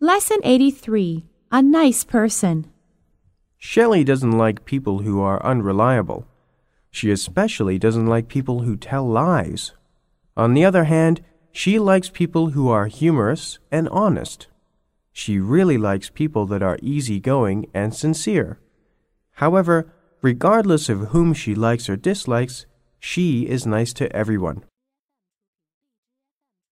Lesson 83 A Nice Person. Shelley doesn't like people who are unreliable. She especially doesn't like people who tell lies. On the other hand, she likes people who are humorous and honest. She really likes people that are easygoing and sincere. However, regardless of whom she likes or dislikes, she is nice to everyone.